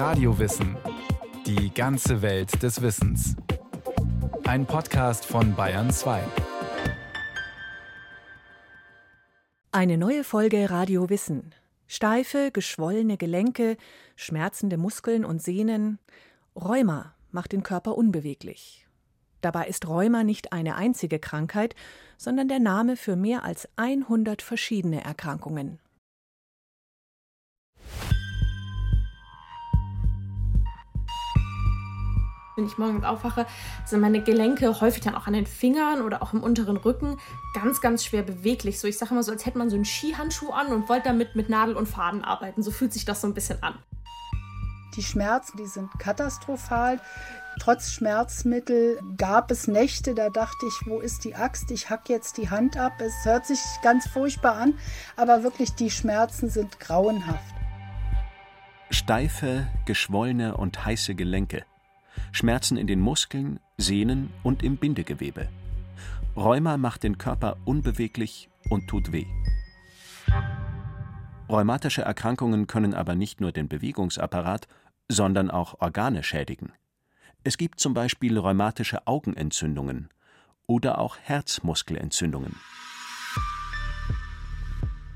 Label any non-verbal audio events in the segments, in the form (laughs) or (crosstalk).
Radiowissen. Die ganze Welt des Wissens. Ein Podcast von Bayern 2. Eine neue Folge Radio Wissen. Steife, geschwollene Gelenke, schmerzende Muskeln und Sehnen. Rheuma macht den Körper unbeweglich. Dabei ist Rheuma nicht eine einzige Krankheit, sondern der Name für mehr als 100 verschiedene Erkrankungen. Wenn ich morgens aufwache, sind meine Gelenke häufig dann auch an den Fingern oder auch im unteren Rücken ganz, ganz schwer beweglich. So, ich sage immer so, als hätte man so einen Skihandschuh an und wollte damit mit Nadel und Faden arbeiten. So fühlt sich das so ein bisschen an. Die Schmerzen, die sind katastrophal. Trotz Schmerzmittel gab es Nächte, da dachte ich, wo ist die Axt? Ich hack jetzt die Hand ab. Es hört sich ganz furchtbar an, aber wirklich die Schmerzen sind grauenhaft. Steife, geschwollene und heiße Gelenke. Schmerzen in den Muskeln, Sehnen und im Bindegewebe. Rheuma macht den Körper unbeweglich und tut weh. Rheumatische Erkrankungen können aber nicht nur den Bewegungsapparat, sondern auch Organe schädigen. Es gibt zum Beispiel rheumatische Augenentzündungen oder auch Herzmuskelentzündungen.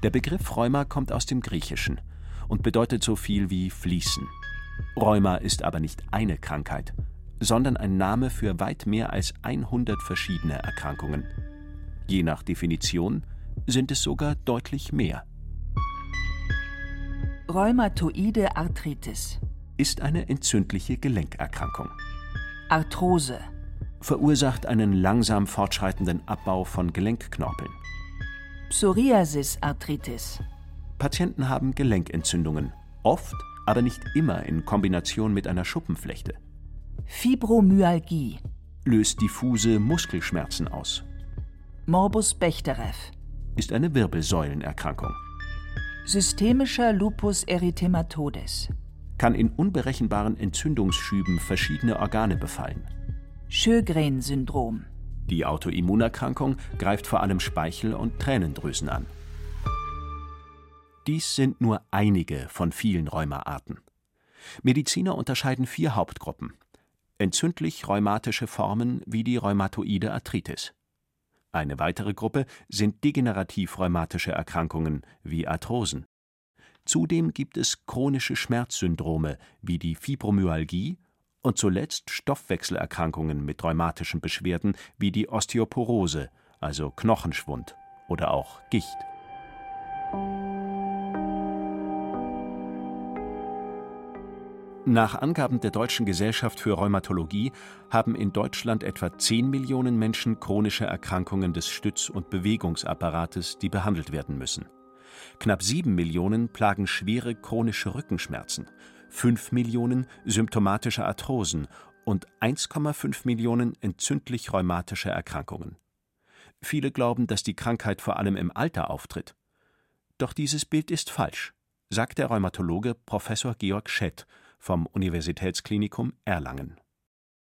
Der Begriff Rheuma kommt aus dem Griechischen und bedeutet so viel wie fließen. Rheuma ist aber nicht eine Krankheit, sondern ein Name für weit mehr als 100 verschiedene Erkrankungen. Je nach Definition sind es sogar deutlich mehr. Rheumatoide Arthritis ist eine entzündliche Gelenkerkrankung. Arthrose verursacht einen langsam fortschreitenden Abbau von Gelenkknorpeln. Psoriasis-Arthritis. Patienten haben Gelenkentzündungen, oft, aber nicht immer in Kombination mit einer Schuppenflechte. Fibromyalgie löst diffuse Muskelschmerzen aus. Morbus Bechterew ist eine Wirbelsäulenerkrankung. Systemischer Lupus erythematodes kann in unberechenbaren Entzündungsschüben verschiedene Organe befallen. Sjögren-Syndrom. Die Autoimmunerkrankung greift vor allem Speichel- und Tränendrüsen an. Dies sind nur einige von vielen Rheumaarten. Mediziner unterscheiden vier Hauptgruppen. Entzündlich-rheumatische Formen wie die rheumatoide Arthritis. Eine weitere Gruppe sind degenerativ-rheumatische Erkrankungen wie Arthrosen. Zudem gibt es chronische Schmerzsyndrome wie die Fibromyalgie und zuletzt Stoffwechselerkrankungen mit rheumatischen Beschwerden wie die Osteoporose, also Knochenschwund oder auch Gicht. Nach Angaben der Deutschen Gesellschaft für Rheumatologie haben in Deutschland etwa 10 Millionen Menschen chronische Erkrankungen des Stütz- und Bewegungsapparates, die behandelt werden müssen. Knapp 7 Millionen plagen schwere chronische Rückenschmerzen, 5 Millionen symptomatische Arthrosen und 1,5 Millionen entzündlich-rheumatische Erkrankungen. Viele glauben, dass die Krankheit vor allem im Alter auftritt. Doch dieses Bild ist falsch, sagt der Rheumatologe Professor Georg Schett vom Universitätsklinikum Erlangen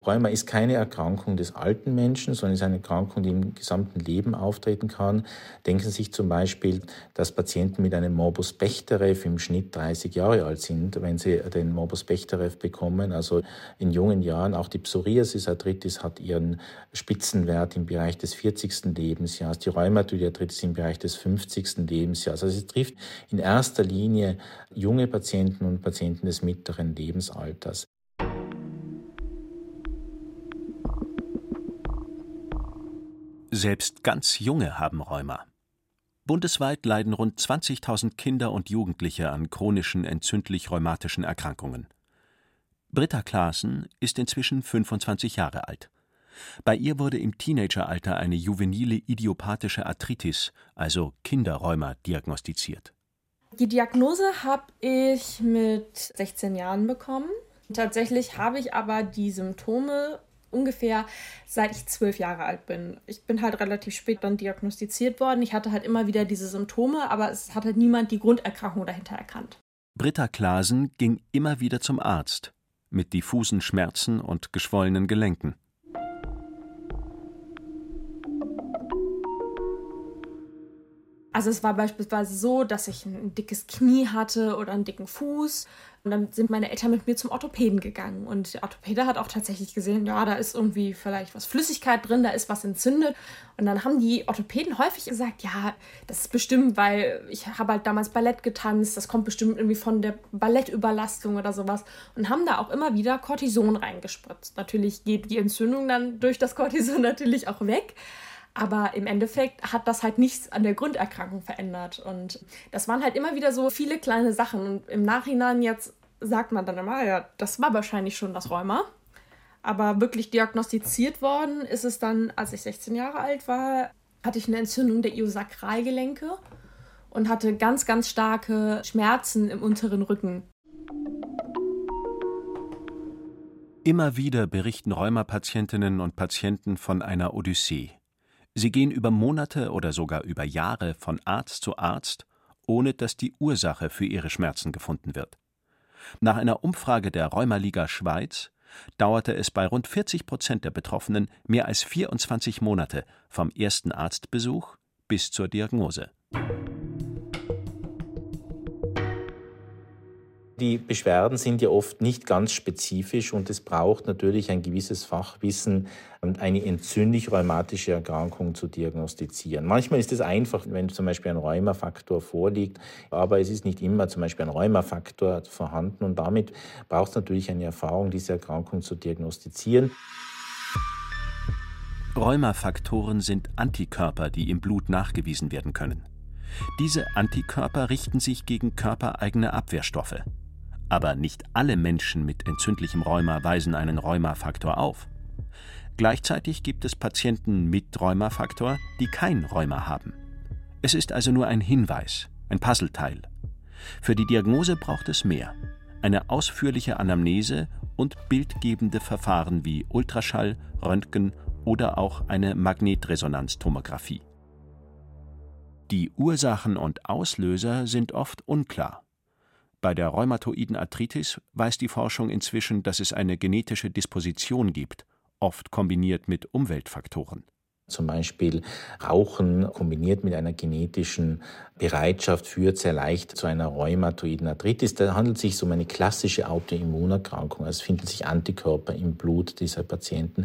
Rheuma ist keine Erkrankung des alten Menschen, sondern ist eine Erkrankung, die im gesamten Leben auftreten kann. Denken Sie sich zum Beispiel, dass Patienten mit einem Morbus Bechterew im Schnitt 30 Jahre alt sind, wenn sie den Morbus Bechterew bekommen. Also in jungen Jahren, auch die Psoriasis-Arthritis hat ihren Spitzenwert im Bereich des 40. Lebensjahres, die Rheumatoide Arthritis im Bereich des 50. Lebensjahres. Also es trifft in erster Linie junge Patienten und Patienten des mittleren Lebensalters. Selbst ganz Junge haben Rheuma. Bundesweit leiden rund 20.000 Kinder und Jugendliche an chronischen entzündlich-rheumatischen Erkrankungen. Britta Klaassen ist inzwischen 25 Jahre alt. Bei ihr wurde im Teenageralter eine juvenile idiopathische Arthritis, also Kinderrheuma, diagnostiziert. Die Diagnose habe ich mit 16 Jahren bekommen. Tatsächlich habe ich aber die Symptome ungefähr seit ich zwölf Jahre alt bin. Ich bin halt relativ spät dann diagnostiziert worden. Ich hatte halt immer wieder diese Symptome, aber es hat halt niemand die Grunderkrankung dahinter erkannt. Britta Klasen ging immer wieder zum Arzt mit diffusen Schmerzen und geschwollenen Gelenken. Also es war beispielsweise so, dass ich ein dickes Knie hatte oder einen dicken Fuß. Und dann sind meine Eltern mit mir zum Orthopäden gegangen. Und der Orthopäde hat auch tatsächlich gesehen, ja, da ist irgendwie vielleicht was Flüssigkeit drin, da ist was entzündet. Und dann haben die Orthopäden häufig gesagt, ja, das ist bestimmt, weil ich habe halt damals Ballett getanzt, das kommt bestimmt irgendwie von der Ballettüberlastung oder sowas. Und haben da auch immer wieder Cortison reingespritzt. Natürlich geht die Entzündung dann durch das Cortison (laughs) natürlich auch weg. Aber im Endeffekt hat das halt nichts an der Grunderkrankung verändert. Und das waren halt immer wieder so viele kleine Sachen. Und im Nachhinein jetzt sagt man dann immer, ja, das war wahrscheinlich schon das Rheuma. Aber wirklich diagnostiziert worden ist es dann, als ich 16 Jahre alt war, hatte ich eine Entzündung der Iosakralgelenke und hatte ganz, ganz starke Schmerzen im unteren Rücken. Immer wieder berichten Rheumapatientinnen und Patienten von einer Odyssee. Sie gehen über Monate oder sogar über Jahre von Arzt zu Arzt, ohne dass die Ursache für ihre Schmerzen gefunden wird. Nach einer Umfrage der Rheumaliga Schweiz dauerte es bei rund 40 Prozent der Betroffenen mehr als 24 Monate vom ersten Arztbesuch bis zur Diagnose. Die Beschwerden sind ja oft nicht ganz spezifisch und es braucht natürlich ein gewisses Fachwissen, eine entzündlich-rheumatische Erkrankung zu diagnostizieren. Manchmal ist es einfach, wenn zum Beispiel ein Rheumafaktor vorliegt, aber es ist nicht immer zum Beispiel ein Rheumafaktor vorhanden und damit braucht es natürlich eine Erfahrung, diese Erkrankung zu diagnostizieren. Rheumafaktoren sind Antikörper, die im Blut nachgewiesen werden können. Diese Antikörper richten sich gegen körpereigene Abwehrstoffe. Aber nicht alle Menschen mit entzündlichem Rheuma weisen einen Rheumafaktor auf. Gleichzeitig gibt es Patienten mit Rheumafaktor, die kein Rheuma haben. Es ist also nur ein Hinweis, ein Puzzleteil. Für die Diagnose braucht es mehr. Eine ausführliche Anamnese und bildgebende Verfahren wie Ultraschall, Röntgen oder auch eine Magnetresonanztomographie. Die Ursachen und Auslöser sind oft unklar. Bei der rheumatoiden Arthritis weiß die Forschung inzwischen, dass es eine genetische Disposition gibt, oft kombiniert mit Umweltfaktoren. Zum Beispiel Rauchen kombiniert mit einer genetischen Bereitschaft führt sehr leicht zu einer rheumatoiden Arthritis. Da handelt es sich um eine klassische Autoimmunerkrankung. Also es finden sich Antikörper im Blut dieser Patienten.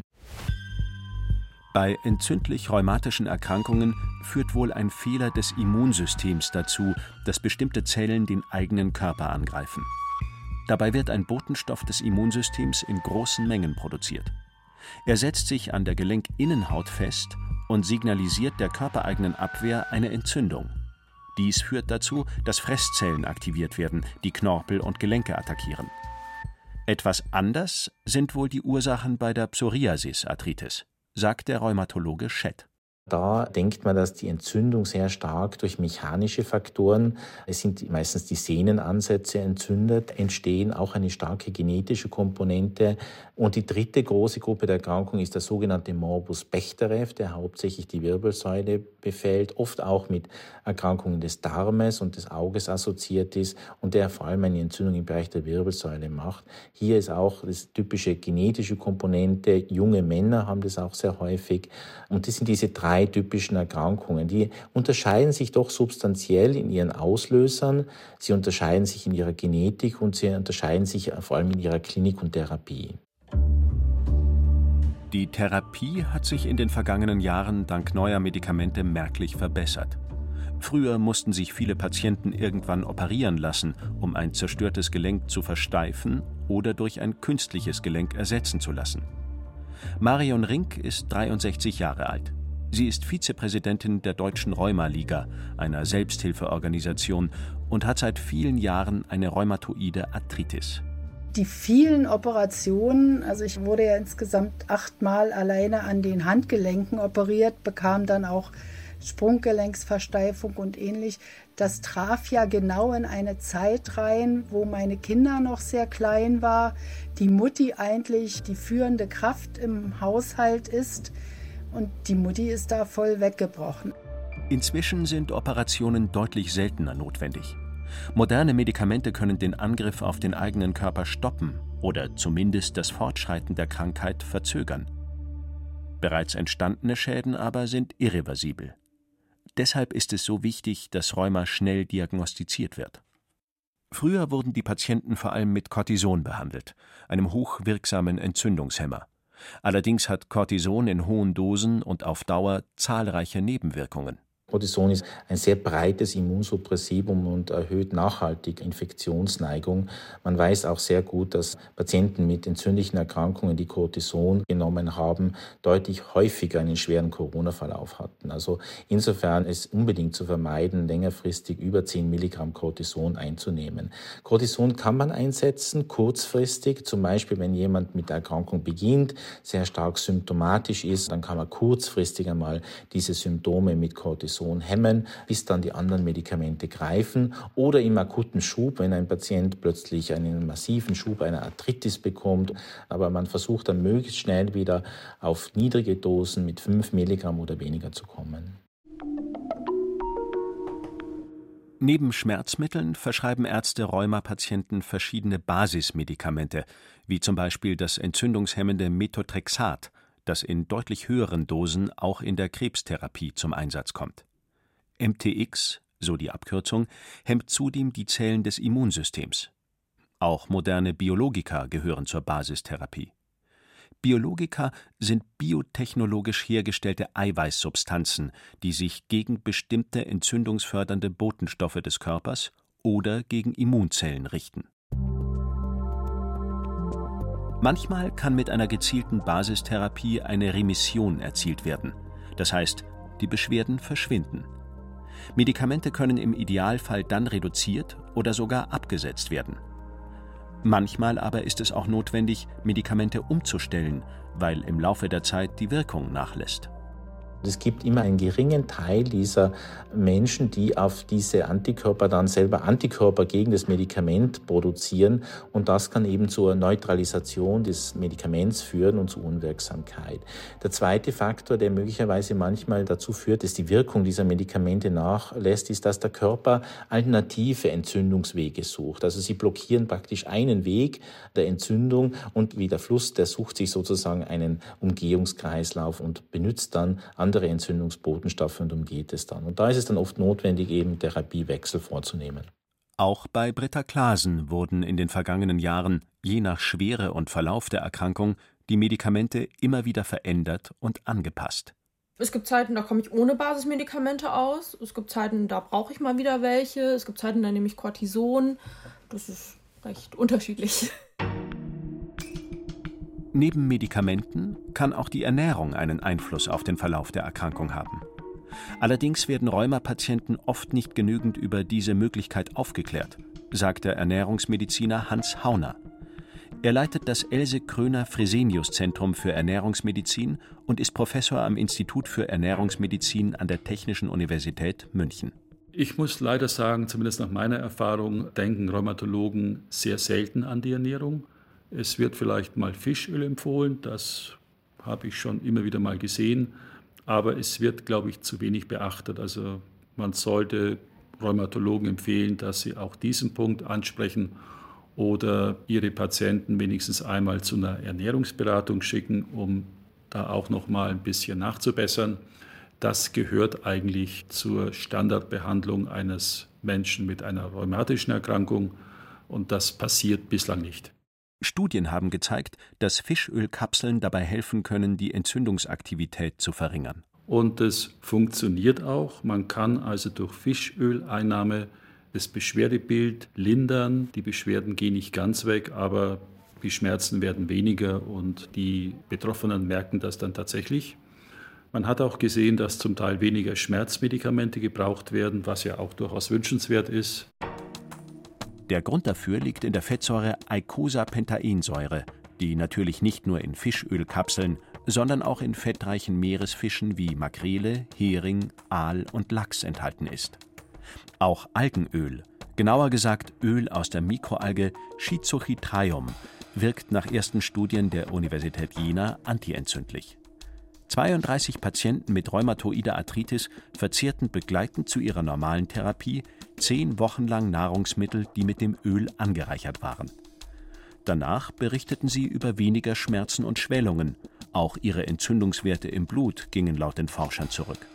Bei entzündlich-rheumatischen Erkrankungen führt wohl ein Fehler des Immunsystems dazu, dass bestimmte Zellen den eigenen Körper angreifen. Dabei wird ein Botenstoff des Immunsystems in großen Mengen produziert. Er setzt sich an der Gelenkinnenhaut fest und signalisiert der körpereigenen Abwehr eine Entzündung. Dies führt dazu, dass Fresszellen aktiviert werden, die Knorpel und Gelenke attackieren. Etwas anders sind wohl die Ursachen bei der Psoriasis-Arthritis sagt der Rheumatologe Schett. Da denkt man, dass die Entzündung sehr stark durch mechanische Faktoren, es sind meistens die Sehnenansätze entzündet, entstehen, auch eine starke genetische Komponente. Und die dritte große Gruppe der Erkrankung ist der sogenannte Morbus Bechterew, der hauptsächlich die Wirbelsäule befällt, oft auch mit Erkrankungen des Darmes und des Auges assoziiert ist und der vor allem eine Entzündung im Bereich der Wirbelsäule macht. Hier ist auch das typische genetische Komponente. Junge Männer haben das auch sehr häufig. Und das sind diese drei typischen Erkrankungen. Die unterscheiden sich doch substanziell in ihren Auslösern, sie unterscheiden sich in ihrer Genetik und sie unterscheiden sich vor allem in ihrer Klinik und Therapie. Die Therapie hat sich in den vergangenen Jahren dank neuer Medikamente merklich verbessert. Früher mussten sich viele Patienten irgendwann operieren lassen, um ein zerstörtes Gelenk zu versteifen oder durch ein künstliches Gelenk ersetzen zu lassen. Marion Rink ist 63 Jahre alt. Sie ist Vizepräsidentin der Deutschen Rheumaliga, einer Selbsthilfeorganisation, und hat seit vielen Jahren eine rheumatoide Arthritis. Die vielen Operationen, also ich wurde ja insgesamt achtmal alleine an den Handgelenken operiert, bekam dann auch Sprunggelenksversteifung und ähnlich. Das traf ja genau in eine Zeit rein, wo meine Kinder noch sehr klein war, die Mutti eigentlich die führende Kraft im Haushalt ist und die Mutti ist da voll weggebrochen. Inzwischen sind Operationen deutlich seltener notwendig. Moderne Medikamente können den Angriff auf den eigenen Körper stoppen oder zumindest das Fortschreiten der Krankheit verzögern. Bereits entstandene Schäden aber sind irreversibel. Deshalb ist es so wichtig, dass Rheuma schnell diagnostiziert wird. Früher wurden die Patienten vor allem mit Cortison behandelt, einem hochwirksamen Entzündungshemmer. Allerdings hat Cortison in hohen Dosen und auf Dauer zahlreiche Nebenwirkungen Cortison ist ein sehr breites Immunsuppressivum und erhöht nachhaltig Infektionsneigung. Man weiß auch sehr gut, dass Patienten mit entzündlichen Erkrankungen, die Cortison genommen haben, deutlich häufiger einen schweren Corona-Verlauf hatten. Also insofern ist unbedingt zu vermeiden, längerfristig über 10 Milligramm Cortison einzunehmen. Cortison kann man einsetzen, kurzfristig, zum Beispiel wenn jemand mit der Erkrankung beginnt, sehr stark symptomatisch ist, dann kann man kurzfristig einmal diese Symptome mit Cortison Cortison hemmen, bis dann die anderen Medikamente greifen oder im akuten Schub, wenn ein Patient plötzlich einen massiven Schub einer Arthritis bekommt. Aber man versucht dann möglichst schnell wieder auf niedrige Dosen mit 5 Milligramm oder weniger zu kommen. Neben Schmerzmitteln verschreiben Ärzte Rheumapatienten verschiedene Basismedikamente, wie zum Beispiel das entzündungshemmende Methotrexat, das in deutlich höheren Dosen auch in der Krebstherapie zum Einsatz kommt. MTX, so die Abkürzung, hemmt zudem die Zellen des Immunsystems. Auch moderne Biologika gehören zur Basistherapie. Biologika sind biotechnologisch hergestellte Eiweißsubstanzen, die sich gegen bestimmte entzündungsfördernde Botenstoffe des Körpers oder gegen Immunzellen richten. Manchmal kann mit einer gezielten Basistherapie eine Remission erzielt werden, das heißt, die Beschwerden verschwinden. Medikamente können im Idealfall dann reduziert oder sogar abgesetzt werden. Manchmal aber ist es auch notwendig, Medikamente umzustellen, weil im Laufe der Zeit die Wirkung nachlässt. Es gibt immer einen geringen Teil dieser Menschen, die auf diese Antikörper dann selber Antikörper gegen das Medikament produzieren und das kann eben zur Neutralisation des Medikaments führen und zur Unwirksamkeit. Der zweite Faktor, der möglicherweise manchmal dazu führt, dass die Wirkung dieser Medikamente nachlässt, ist, dass der Körper alternative Entzündungswege sucht. Also sie blockieren praktisch einen Weg der Entzündung und wie der Fluss, der sucht sich sozusagen einen Umgehungskreislauf und benutzt dann andere andere Entzündungsbotenstoffe und umgeht es dann. Und da ist es dann oft notwendig, eben Therapiewechsel vorzunehmen. Auch bei Britta Klasen wurden in den vergangenen Jahren, je nach Schwere und Verlauf der Erkrankung, die Medikamente immer wieder verändert und angepasst. Es gibt Zeiten, da komme ich ohne Basismedikamente aus. Es gibt Zeiten, da brauche ich mal wieder welche. Es gibt Zeiten, da nehme ich Cortison. Das ist recht unterschiedlich. Neben Medikamenten kann auch die Ernährung einen Einfluss auf den Verlauf der Erkrankung haben. Allerdings werden Rheumapatienten oft nicht genügend über diese Möglichkeit aufgeklärt, sagt der Ernährungsmediziner Hans Hauner. Er leitet das Else Kröner Fresenius Zentrum für Ernährungsmedizin und ist Professor am Institut für Ernährungsmedizin an der Technischen Universität München. Ich muss leider sagen, zumindest nach meiner Erfahrung, denken Rheumatologen sehr selten an die Ernährung. Es wird vielleicht mal Fischöl empfohlen, das habe ich schon immer wieder mal gesehen, aber es wird, glaube ich, zu wenig beachtet. Also man sollte Rheumatologen empfehlen, dass sie auch diesen Punkt ansprechen oder ihre Patienten wenigstens einmal zu einer Ernährungsberatung schicken, um da auch noch mal ein bisschen nachzubessern. Das gehört eigentlich zur Standardbehandlung eines Menschen mit einer rheumatischen Erkrankung und das passiert bislang nicht. Studien haben gezeigt, dass Fischölkapseln dabei helfen können, die Entzündungsaktivität zu verringern. Und es funktioniert auch. Man kann also durch Fischöleinnahme das Beschwerdebild lindern. Die Beschwerden gehen nicht ganz weg, aber die Schmerzen werden weniger und die Betroffenen merken das dann tatsächlich. Man hat auch gesehen, dass zum Teil weniger Schmerzmedikamente gebraucht werden, was ja auch durchaus wünschenswert ist. Der Grund dafür liegt in der Fettsäure Eicosapentaensäure, die natürlich nicht nur in Fischölkapseln, sondern auch in fettreichen Meeresfischen wie Makrele, Hering, Aal und Lachs enthalten ist. Auch Algenöl, genauer gesagt Öl aus der Mikroalge Schizochytrium, wirkt nach ersten Studien der Universität Jena antientzündlich. 32 Patienten mit rheumatoider Arthritis verzehrten begleitend zu ihrer normalen Therapie zehn Wochen lang Nahrungsmittel, die mit dem Öl angereichert waren. Danach berichteten sie über weniger Schmerzen und Schwellungen. Auch ihre Entzündungswerte im Blut gingen laut den Forschern zurück.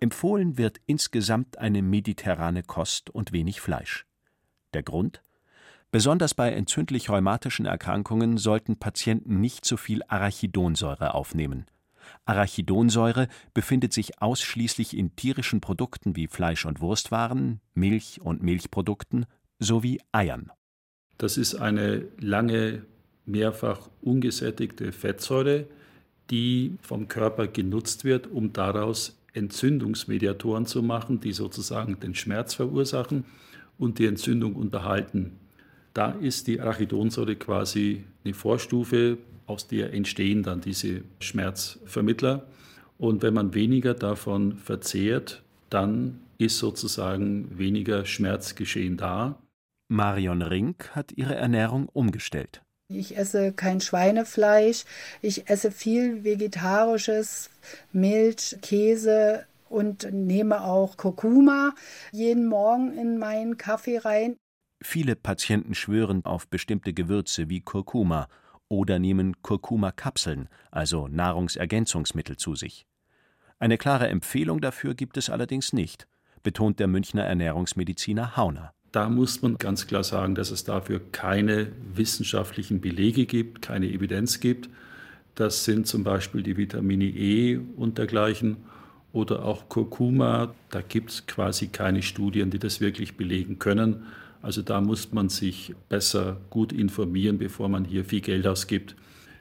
Empfohlen wird insgesamt eine mediterrane Kost und wenig Fleisch. Der Grund? Besonders bei entzündlich-rheumatischen Erkrankungen sollten Patienten nicht zu viel Arachidonsäure aufnehmen. Arachidonsäure befindet sich ausschließlich in tierischen Produkten wie Fleisch- und Wurstwaren, Milch und Milchprodukten sowie Eiern. Das ist eine lange, mehrfach ungesättigte Fettsäure, die vom Körper genutzt wird, um daraus Entzündungsmediatoren zu machen, die sozusagen den Schmerz verursachen und die Entzündung unterhalten. Da ist die Arachidonsäure quasi eine Vorstufe, aus der entstehen dann diese Schmerzvermittler. Und wenn man weniger davon verzehrt, dann ist sozusagen weniger Schmerzgeschehen da. Marion Rink hat ihre Ernährung umgestellt. Ich esse kein Schweinefleisch, ich esse viel vegetarisches, Milch, Käse und nehme auch Kurkuma jeden Morgen in meinen Kaffee rein. Viele Patienten schwören auf bestimmte Gewürze wie Kurkuma oder nehmen Kurkuma-Kapseln, also Nahrungsergänzungsmittel, zu sich. Eine klare Empfehlung dafür gibt es allerdings nicht, betont der Münchner Ernährungsmediziner Hauner. Da muss man ganz klar sagen, dass es dafür keine wissenschaftlichen Belege gibt, keine Evidenz gibt. Das sind zum Beispiel die Vitamine E und dergleichen oder auch Kurkuma. Da gibt es quasi keine Studien, die das wirklich belegen können. Also da muss man sich besser gut informieren, bevor man hier viel Geld ausgibt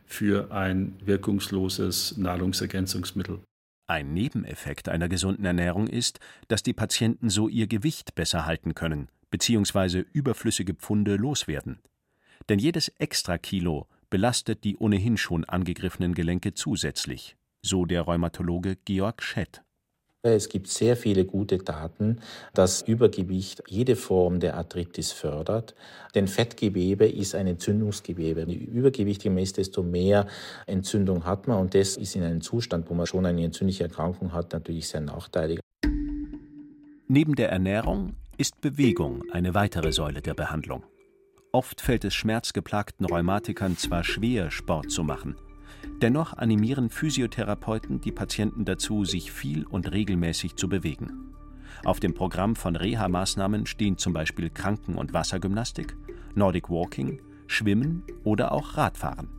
für ein wirkungsloses Nahrungsergänzungsmittel. Ein Nebeneffekt einer gesunden Ernährung ist, dass die Patienten so ihr Gewicht besser halten können bzw. überflüssige Pfunde loswerden. Denn jedes Extrakilo belastet die ohnehin schon angegriffenen Gelenke zusätzlich, so der Rheumatologe Georg Schett. Es gibt sehr viele gute Daten, dass Übergewicht jede Form der Arthritis fördert. Denn Fettgewebe ist ein Entzündungsgewebe. Je übergewichtiger man ist, desto mehr Entzündung hat man. Und das ist in einem Zustand, wo man schon eine entzündliche Erkrankung hat, natürlich sehr nachteilig. Neben der Ernährung ist Bewegung eine weitere Säule der Behandlung. Oft fällt es schmerzgeplagten Rheumatikern zwar schwer, Sport zu machen – Dennoch animieren Physiotherapeuten die Patienten dazu, sich viel und regelmäßig zu bewegen. Auf dem Programm von Reha-Maßnahmen stehen zum Beispiel Kranken- und Wassergymnastik, Nordic Walking, Schwimmen oder auch Radfahren.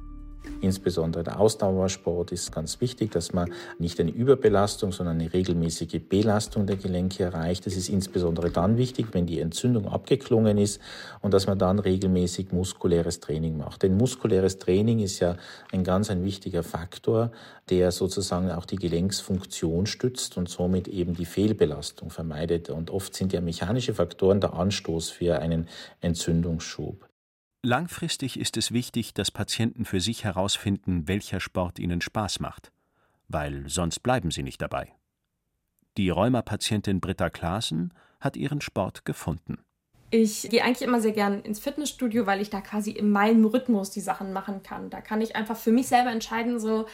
Insbesondere der Ausdauersport ist ganz wichtig, dass man nicht eine Überbelastung, sondern eine regelmäßige Belastung der Gelenke erreicht. Das ist insbesondere dann wichtig, wenn die Entzündung abgeklungen ist und dass man dann regelmäßig muskuläres Training macht. Denn muskuläres Training ist ja ein ganz ein wichtiger Faktor, der sozusagen auch die Gelenksfunktion stützt und somit eben die Fehlbelastung vermeidet. Und oft sind ja mechanische Faktoren der Anstoß für einen Entzündungsschub. Langfristig ist es wichtig, dass Patienten für sich herausfinden, welcher Sport ihnen Spaß macht, weil sonst bleiben sie nicht dabei. Die Rheumapatientin Britta Klaassen hat ihren Sport gefunden. Ich gehe eigentlich immer sehr gern ins Fitnessstudio, weil ich da quasi in meinem Rhythmus die Sachen machen kann. Da kann ich einfach für mich selber entscheiden, so,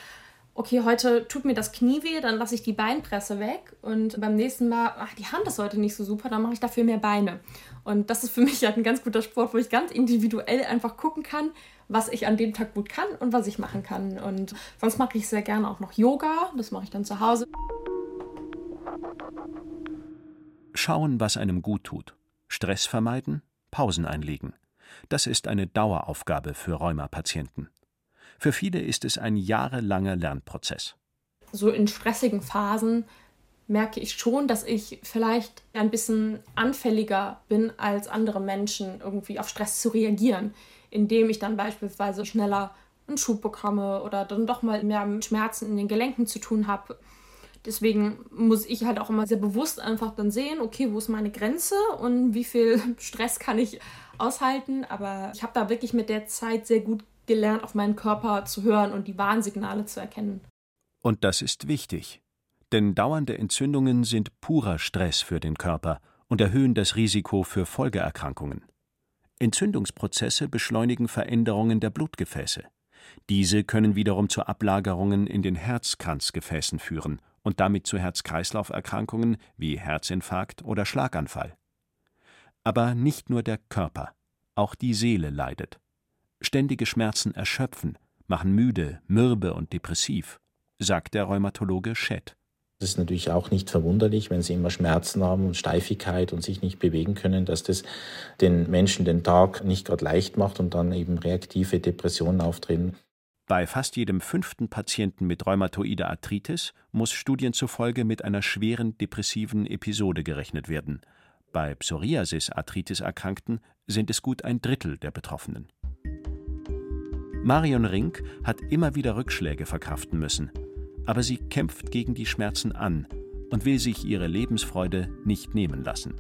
okay, heute tut mir das Knie weh, dann lasse ich die Beinpresse weg und beim nächsten Mal, ach, die Hand ist heute nicht so super, dann mache ich dafür mehr Beine. Und das ist für mich halt ein ganz guter Sport, wo ich ganz individuell einfach gucken kann, was ich an dem Tag gut kann und was ich machen kann. Und sonst mache ich sehr gerne auch noch Yoga, das mache ich dann zu Hause. Schauen, was einem gut tut. Stress vermeiden, Pausen einlegen. Das ist eine Daueraufgabe für Rheumapatienten. Für viele ist es ein jahrelanger Lernprozess. So in stressigen Phasen merke ich schon, dass ich vielleicht ein bisschen anfälliger bin als andere Menschen, irgendwie auf Stress zu reagieren, indem ich dann beispielsweise schneller einen Schub bekomme oder dann doch mal mehr mit Schmerzen in den Gelenken zu tun habe. Deswegen muss ich halt auch immer sehr bewusst einfach dann sehen, okay, wo ist meine Grenze und wie viel (laughs) Stress kann ich aushalten. Aber ich habe da wirklich mit der Zeit sehr gut gelernt, auf meinen Körper zu hören und die Warnsignale zu erkennen. Und das ist wichtig. Denn dauernde Entzündungen sind purer Stress für den Körper und erhöhen das Risiko für Folgeerkrankungen. Entzündungsprozesse beschleunigen Veränderungen der Blutgefäße. Diese können wiederum zu Ablagerungen in den Herzkranzgefäßen führen und damit zu Herz-Kreislauf-Erkrankungen wie Herzinfarkt oder Schlaganfall. Aber nicht nur der Körper, auch die Seele leidet. Ständige Schmerzen erschöpfen, machen müde, mürbe und depressiv, sagt der Rheumatologe Schett. Das ist natürlich auch nicht verwunderlich, wenn sie immer Schmerzen haben und Steifigkeit und sich nicht bewegen können, dass das den Menschen den Tag nicht gerade leicht macht und dann eben reaktive Depressionen auftreten. Bei fast jedem fünften Patienten mit rheumatoider Arthritis muss Studien zufolge mit einer schweren depressiven Episode gerechnet werden. Bei Psoriasis-Arthritis-Erkrankten sind es gut ein Drittel der Betroffenen. Marion Rink hat immer wieder Rückschläge verkraften müssen aber sie kämpft gegen die Schmerzen an und will sich ihre Lebensfreude nicht nehmen lassen.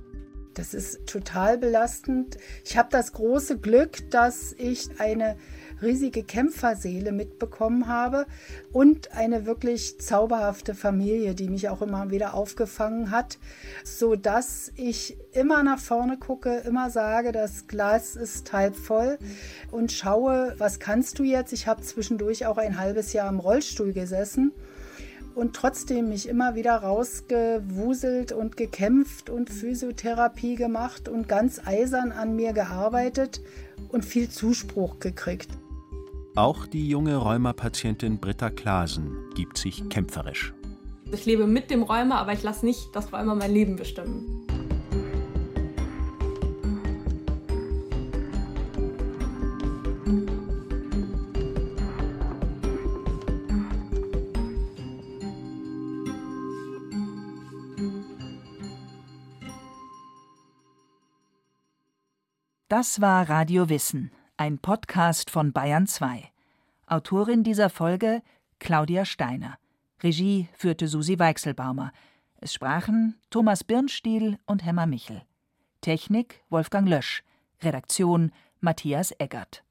Das ist total belastend. Ich habe das große Glück, dass ich eine riesige Kämpferseele mitbekommen habe und eine wirklich zauberhafte Familie, die mich auch immer wieder aufgefangen hat, so dass ich immer nach vorne gucke, immer sage, das Glas ist halb voll und schaue, was kannst du jetzt? Ich habe zwischendurch auch ein halbes Jahr im Rollstuhl gesessen und trotzdem mich immer wieder rausgewuselt und gekämpft und Physiotherapie gemacht und ganz eisern an mir gearbeitet und viel Zuspruch gekriegt. Auch die junge Rheumapatientin Britta Klasen gibt sich kämpferisch. Ich lebe mit dem Rheuma, aber ich lasse nicht das Rheuma mein Leben bestimmen. Das war Radio Wissen, ein Podcast von Bayern 2. Autorin dieser Folge Claudia Steiner. Regie führte Susi Weichselbaumer. Es sprachen Thomas Birnstiel und Hemmer Michel. Technik Wolfgang Lösch. Redaktion Matthias Eggert.